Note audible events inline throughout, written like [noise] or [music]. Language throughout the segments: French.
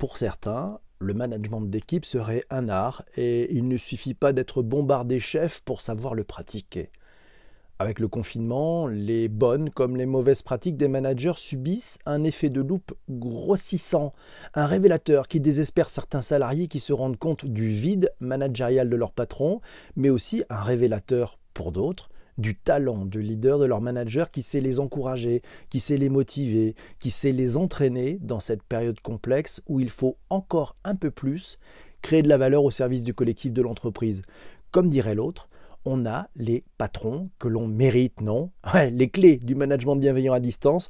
Pour certains, le management d'équipe serait un art et il ne suffit pas d'être bombardé chef pour savoir le pratiquer. Avec le confinement, les bonnes comme les mauvaises pratiques des managers subissent un effet de loupe grossissant, un révélateur qui désespère certains salariés qui se rendent compte du vide managérial de leur patron, mais aussi un révélateur pour d'autres du talent de leader de leur manager qui sait les encourager, qui sait les motiver, qui sait les entraîner dans cette période complexe où il faut encore un peu plus créer de la valeur au service du collectif de l'entreprise. Comme dirait l'autre, on a les patrons que l'on mérite, non? Les clés du management bienveillant à distance,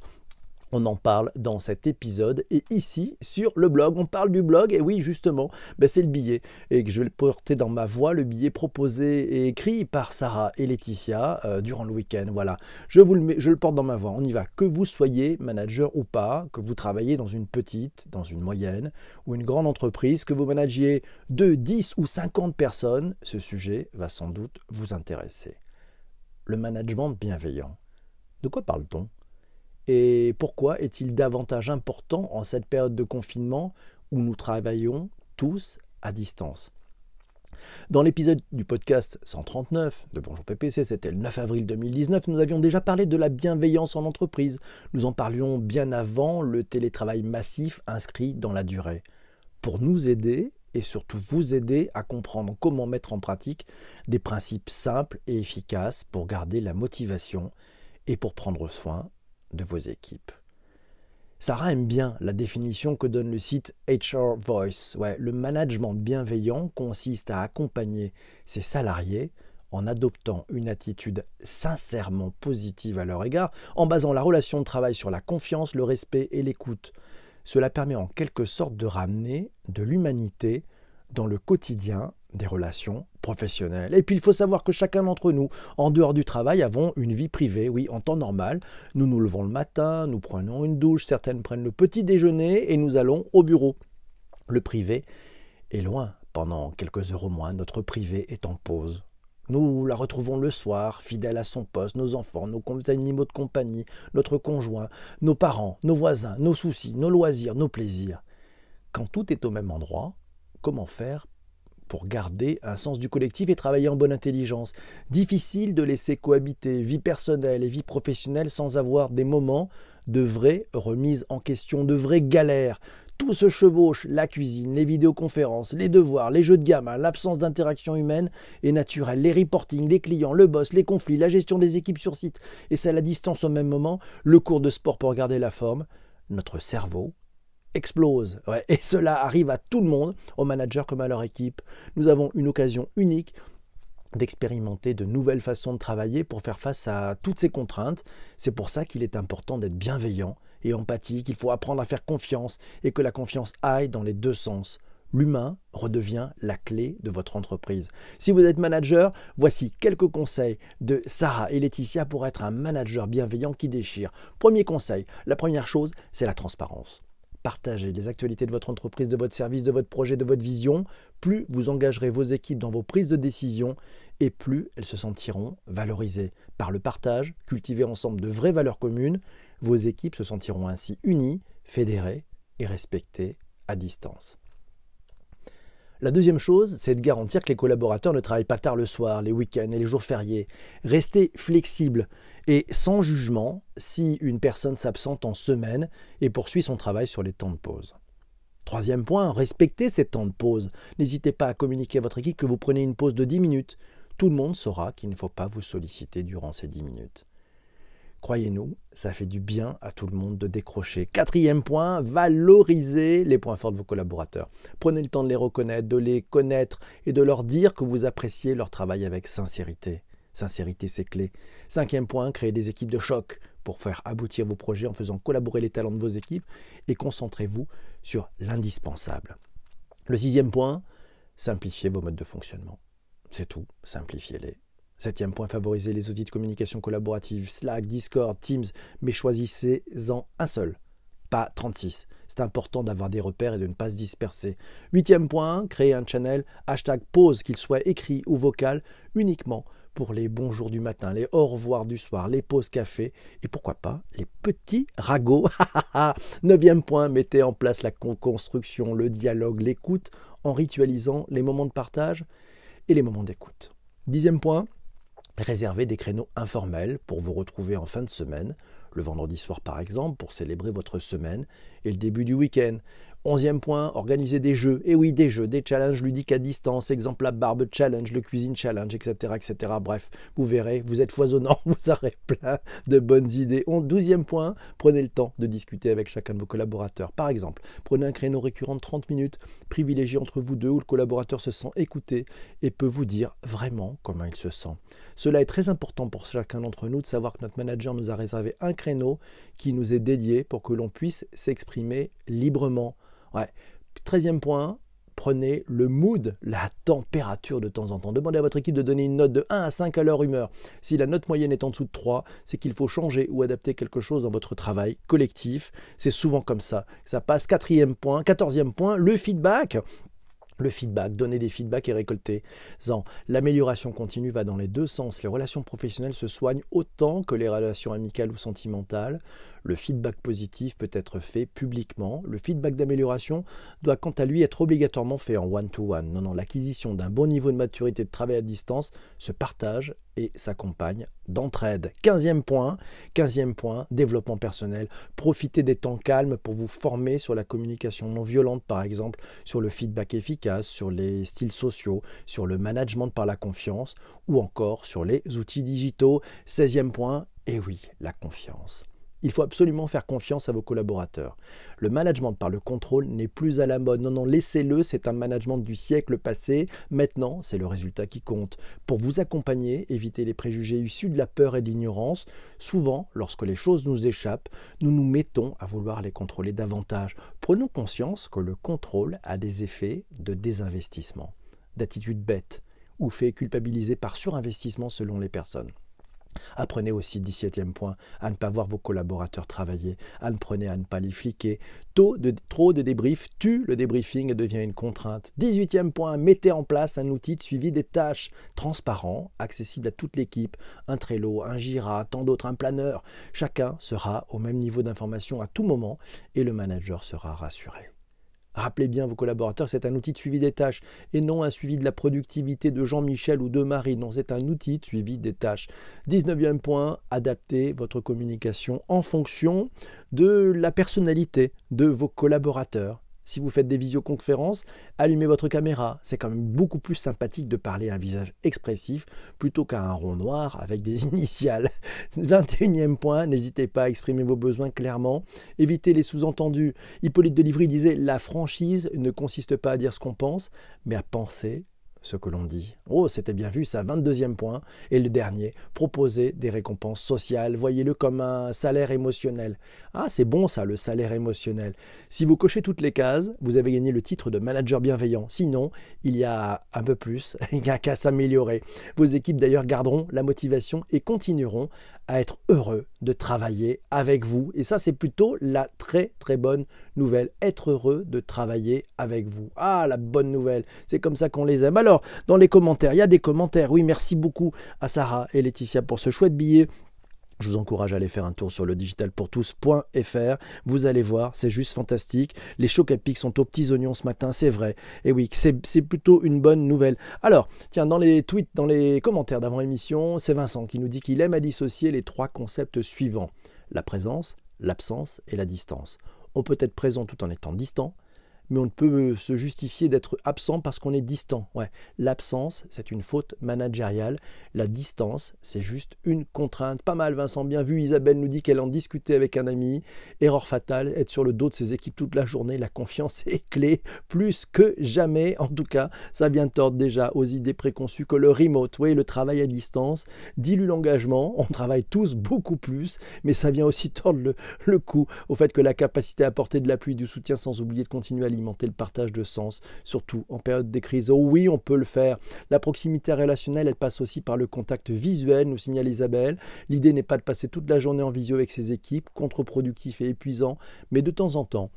on en parle dans cet épisode et ici sur le blog. On parle du blog et oui justement, ben c'est le billet et que je vais le porter dans ma voix, le billet proposé et écrit par Sarah et Laetitia euh, durant le week-end. Voilà, je le je le porte dans ma voix. On y va. Que vous soyez manager ou pas, que vous travaillez dans une petite, dans une moyenne ou une grande entreprise, que vous managiez 2, 10 ou 50 personnes, ce sujet va sans doute vous intéresser. Le management bienveillant. De quoi parle-t-on? Et pourquoi est-il davantage important en cette période de confinement où nous travaillons tous à distance? Dans l'épisode du podcast 139 de Bonjour PPC, c'était le 9 avril 2019, nous avions déjà parlé de la bienveillance en entreprise. Nous en parlions bien avant le télétravail massif inscrit dans la durée. Pour nous aider et surtout vous aider à comprendre comment mettre en pratique des principes simples et efficaces pour garder la motivation et pour prendre soin de vos équipes. Sarah aime bien la définition que donne le site HR Voice. Le management bienveillant consiste à accompagner ses salariés en adoptant une attitude sincèrement positive à leur égard, en basant la relation de travail sur la confiance, le respect et l'écoute. Cela permet en quelque sorte de ramener de l'humanité dans le quotidien des relations professionnelles. Et puis il faut savoir que chacun d'entre nous, en dehors du travail, avons une vie privée. Oui, en temps normal, nous nous levons le matin, nous prenons une douche, certaines prennent le petit déjeuner et nous allons au bureau. Le privé est loin. Pendant quelques heures au moins, notre privé est en pause. Nous la retrouvons le soir, fidèle à son poste, nos enfants, nos animaux de compagnie, notre conjoint, nos parents, nos voisins, nos soucis, nos loisirs, nos plaisirs. Quand tout est au même endroit, comment faire pour garder un sens du collectif et travailler en bonne intelligence. Difficile de laisser cohabiter vie personnelle et vie professionnelle sans avoir des moments de vraie remise en question, de vraies galères. Tout se chevauche, la cuisine, les vidéoconférences, les devoirs, les jeux de gamme, l'absence d'interaction humaine et naturelle, les reportings, les clients, le boss, les conflits, la gestion des équipes sur site, et c'est à la distance au même moment, le cours de sport pour garder la forme. Notre cerveau explose. Et cela arrive à tout le monde, aux managers comme à leur équipe. Nous avons une occasion unique d'expérimenter de nouvelles façons de travailler pour faire face à toutes ces contraintes. C'est pour ça qu'il est important d'être bienveillant et empathique. Il faut apprendre à faire confiance et que la confiance aille dans les deux sens. L'humain redevient la clé de votre entreprise. Si vous êtes manager, voici quelques conseils de Sarah et Laetitia pour être un manager bienveillant qui déchire. Premier conseil, la première chose, c'est la transparence partagez les actualités de votre entreprise, de votre service, de votre projet, de votre vision, plus vous engagerez vos équipes dans vos prises de décision et plus elles se sentiront valorisées. Par le partage, cultiver ensemble de vraies valeurs communes, vos équipes se sentiront ainsi unies, fédérées et respectées à distance. La deuxième chose, c'est de garantir que les collaborateurs ne travaillent pas tard le soir, les week-ends et les jours fériés. Restez flexible et sans jugement si une personne s'absente en semaine et poursuit son travail sur les temps de pause. Troisième point, respectez ces temps de pause. N'hésitez pas à communiquer à votre équipe que vous prenez une pause de 10 minutes. Tout le monde saura qu'il ne faut pas vous solliciter durant ces 10 minutes. Croyez-nous, ça fait du bien à tout le monde de décrocher. Quatrième point, valorisez les points forts de vos collaborateurs. Prenez le temps de les reconnaître, de les connaître et de leur dire que vous appréciez leur travail avec sincérité. Sincérité, c'est clé. Cinquième point, créez des équipes de choc pour faire aboutir vos projets en faisant collaborer les talents de vos équipes et concentrez-vous sur l'indispensable. Le sixième point, simplifiez vos modes de fonctionnement. C'est tout, simplifiez-les. Septième point, favorisez les outils de communication collaborative, Slack, Discord, Teams, mais choisissez-en un seul, pas 36. C'est important d'avoir des repères et de ne pas se disperser. Huitième point, créez un channel hashtag pause, qu'il soit écrit ou vocal, uniquement pour les bons jours du matin, les au revoir du soir, les pauses café et pourquoi pas les petits ragots. [laughs] Neuvième point, mettez en place la construction, le dialogue, l'écoute en ritualisant les moments de partage et les moments d'écoute. Dixième point, réservez des créneaux informels pour vous retrouver en fin de semaine, le vendredi soir par exemple, pour célébrer votre semaine et le début du week-end. Onzième point, organiser des jeux. Et oui, des jeux, des challenges ludiques à distance, exemple la barbe challenge, le cuisine challenge, etc., etc. Bref, vous verrez, vous êtes foisonnant, [laughs] vous aurez plein de bonnes idées. Douzième point, prenez le temps de discuter avec chacun de vos collaborateurs. Par exemple, prenez un créneau récurrent de 30 minutes, privilégié entre vous deux où le collaborateur se sent écouté et peut vous dire vraiment comment il se sent. Cela est très important pour chacun d'entre nous de savoir que notre manager nous a réservé un créneau qui nous est dédié pour que l'on puisse s'exprimer librement Ouais. Treizième point, prenez le mood, la température de temps en temps. Demandez à votre équipe de donner une note de 1 à 5 à leur humeur. Si la note moyenne est en dessous de 3, c'est qu'il faut changer ou adapter quelque chose dans votre travail collectif. C'est souvent comme ça. Ça passe. Quatrième point, quatorzième point, le feedback le feedback, donner des feedbacks et récolter. L'amélioration continue va dans les deux sens. Les relations professionnelles se soignent autant que les relations amicales ou sentimentales. Le feedback positif peut être fait publiquement. Le feedback d'amélioration doit quant à lui être obligatoirement fait en one-to-one. Non, non, l'acquisition d'un bon niveau de maturité de travail à distance se partage et s'accompagne d'entraide. Quinzième point, quinzième point, développement personnel. Profitez des temps calmes pour vous former sur la communication non violente, par exemple, sur le feedback efficace, sur les styles sociaux, sur le management par la confiance ou encore sur les outils digitaux. Seizième point, et oui, la confiance. Il faut absolument faire confiance à vos collaborateurs. Le management par le contrôle n'est plus à la mode. Non, non, laissez-le, c'est un management du siècle passé. Maintenant, c'est le résultat qui compte. Pour vous accompagner, évitez les préjugés issus de la peur et de l'ignorance. Souvent, lorsque les choses nous échappent, nous nous mettons à vouloir les contrôler davantage. Prenons conscience que le contrôle a des effets de désinvestissement, d'attitude bête ou fait culpabiliser par surinvestissement selon les personnes. Apprenez aussi, 17e point, à ne pas voir vos collaborateurs travailler. Apprenez à ne pas les fliquer. Trop de débriefs tue le débriefing et devient une contrainte. 18e point, mettez en place un outil de suivi des tâches transparent, accessible à toute l'équipe. Un Trello, un Jira, tant d'autres, un planeur. Chacun sera au même niveau d'information à tout moment et le manager sera rassuré. Rappelez bien vos collaborateurs, c'est un outil de suivi des tâches et non un suivi de la productivité de Jean-Michel ou de Marie. Non, c'est un outil de suivi des tâches. 19e point, adaptez votre communication en fonction de la personnalité de vos collaborateurs. Si vous faites des visioconférences, allumez votre caméra. C'est quand même beaucoup plus sympathique de parler à un visage expressif plutôt qu'à un rond noir avec des [laughs] initiales. 21e point, n'hésitez pas à exprimer vos besoins clairement. Évitez les sous-entendus. Hippolyte de Livry disait La franchise ne consiste pas à dire ce qu'on pense, mais à penser ce que l'on dit. Oh, c'était bien vu, ça, 22e point. Et le dernier, proposer des récompenses sociales. Voyez-le comme un salaire émotionnel. Ah, c'est bon ça, le salaire émotionnel. Si vous cochez toutes les cases, vous avez gagné le titre de manager bienveillant. Sinon, il y a un peu plus, [laughs] il n'y a qu'à s'améliorer. Vos équipes d'ailleurs garderont la motivation et continueront à être heureux de travailler avec vous. Et ça, c'est plutôt la très très bonne nouvelle. Être heureux de travailler avec vous. Ah, la bonne nouvelle. C'est comme ça qu'on les aime. Alors, dans les commentaires, il y a des commentaires. Oui, merci beaucoup à Sarah et Laetitia pour ce chouette billet. Je vous encourage à aller faire un tour sur le digitalpourtous.fr. Vous allez voir, c'est juste fantastique. Les chocs à pic sont aux petits oignons ce matin, c'est vrai. Et oui, c'est plutôt une bonne nouvelle. Alors, tiens, dans les tweets, dans les commentaires d'avant-émission, c'est Vincent qui nous dit qu'il aime à dissocier les trois concepts suivants la présence, l'absence et la distance. On peut être présent tout en étant distant, mais on ne peut se justifier d'être absent parce qu'on est distant. Ouais, l'absence, c'est une faute managériale. La distance, c'est juste une contrainte. Pas mal, Vincent, bien vu. Isabelle nous dit qu'elle en discutait avec un ami. Erreur fatale, être sur le dos de ses équipes toute la journée. La confiance [laughs] est clé, plus que jamais. En tout cas, ça vient tordre déjà aux idées préconçues que le remote, oui, le travail à distance, dilue l'engagement. On travaille tous beaucoup plus, mais ça vient aussi tordre le, le coup au fait que la capacité à apporter de l'appui, du soutien sans oublier de continuer à le partage de sens, surtout en période de crise. Oh oui, on peut le faire. La proximité relationnelle, elle passe aussi par le contact visuel, nous signale Isabelle. L'idée n'est pas de passer toute la journée en visio avec ses équipes, contre-productif et épuisant, mais de temps en temps,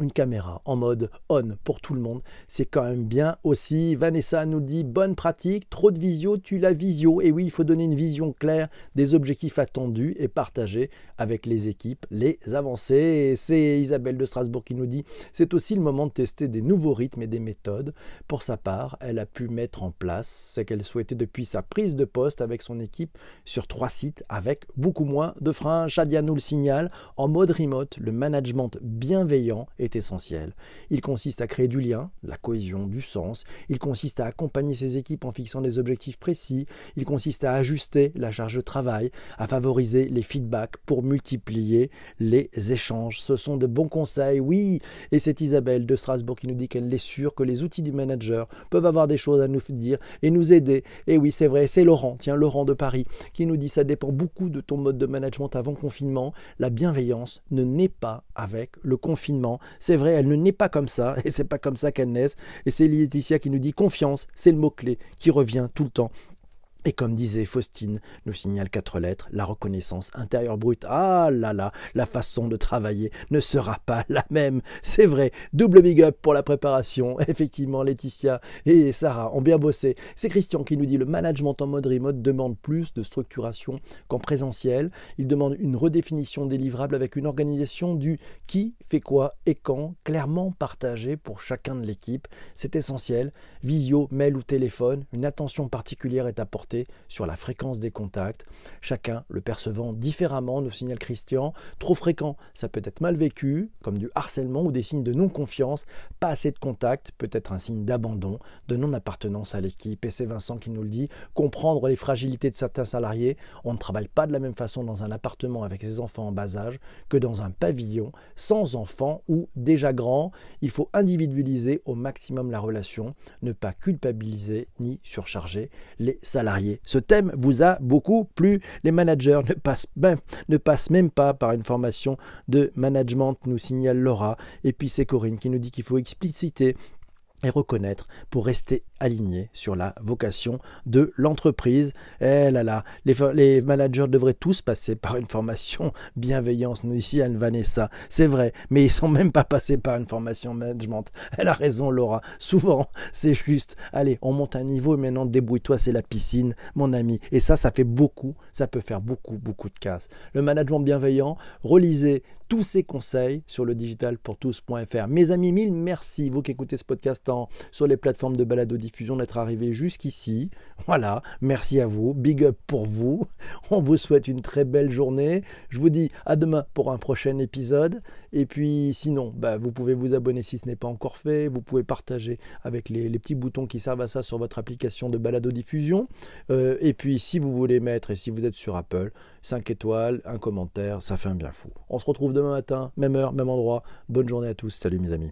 une caméra en mode on pour tout le monde, c'est quand même bien aussi. Vanessa nous dit bonne pratique, trop de visio, tu la visio. Et oui, il faut donner une vision claire des objectifs attendus et partager avec les équipes les avancées. C'est Isabelle de Strasbourg qui nous dit c'est aussi le moment de tester des nouveaux rythmes et des méthodes. Pour sa part, elle a pu mettre en place ce qu'elle souhaitait depuis sa prise de poste avec son équipe sur trois sites avec beaucoup moins de freins. Shadia nous le signale en mode remote, le management bienveillant est essentiel. Il consiste à créer du lien, la cohésion, du sens. Il consiste à accompagner ses équipes en fixant des objectifs précis. Il consiste à ajuster la charge de travail, à favoriser les feedbacks pour multiplier les échanges. Ce sont de bons conseils, oui. Et c'est Isabelle de Strasbourg qui nous dit qu'elle est sûre que les outils du manager peuvent avoir des choses à nous dire et nous aider. Et oui, c'est vrai, c'est Laurent, tiens, Laurent de Paris, qui nous dit ça dépend beaucoup de ton mode de management avant confinement. La bienveillance ne naît pas avec le confinement. C'est vrai, elle ne naît pas comme ça, et c'est pas comme ça qu'elle naît. Et c'est Laetitia qui nous dit confiance, c'est le mot-clé qui revient tout le temps. Et comme disait Faustine, nous signale quatre lettres, la reconnaissance intérieure brute. Ah là là, la façon de travailler ne sera pas la même. C'est vrai, double big up pour la préparation. [laughs] Effectivement, Laetitia et Sarah ont bien bossé. C'est Christian qui nous dit le management en mode remote demande plus de structuration qu'en présentiel. Il demande une redéfinition des livrables avec une organisation du qui fait quoi et quand, clairement partagé pour chacun de l'équipe. C'est essentiel. Visio, mail ou téléphone, une attention particulière est apportée sur la fréquence des contacts, chacun le percevant différemment, nous signale Christian. Trop fréquent, ça peut être mal vécu, comme du harcèlement ou des signes de non-confiance. Pas assez de contact peut être un signe d'abandon, de non-appartenance à l'équipe. Et c'est Vincent qui nous le dit. Comprendre les fragilités de certains salariés. On ne travaille pas de la même façon dans un appartement avec ses enfants en bas âge que dans un pavillon sans enfants ou déjà grands. Il faut individualiser au maximum la relation, ne pas culpabiliser ni surcharger les salariés. Ce thème vous a beaucoup plu. Les managers ne passent, même, ne passent même pas par une formation de management, nous signale Laura. Et puis c'est Corinne qui nous dit qu'il faut expliciter et reconnaître pour rester aligné sur la vocation de l'entreprise. Eh là là, les, managers devraient tous passer par une formation bienveillance. Nous ici, Anne Vanessa, c'est vrai, mais ils sont même pas passés par une formation management. Elle a raison, Laura. Souvent, c'est juste, allez, on monte un niveau et maintenant débrouille-toi, c'est la piscine, mon ami. Et ça, ça fait beaucoup, ça peut faire beaucoup, beaucoup de casse. Le management bienveillant, relisez tous ces conseils sur le digitalpourtous.fr. Mes amis, mille merci, vous qui écoutez ce podcast sur les plateformes de balado diffusion, d'être arrivés jusqu'ici. Voilà, merci à vous, big up pour vous. [laughs] On vous souhaite une très belle journée. Je vous dis à demain pour un prochain épisode. Et puis sinon, bah, vous pouvez vous abonner si ce n'est pas encore fait. Vous pouvez partager avec les, petits boutons qui servent à ça sur votre application de balado diffusion. Euh, et puis si vous voulez mettre, et si vous êtes sur Apple, 5 étoiles, un commentaire, ça fait un bien fou. On se retrouve demain matin, même heure, même endroit. Bonne journée à tous. Salut mes amis.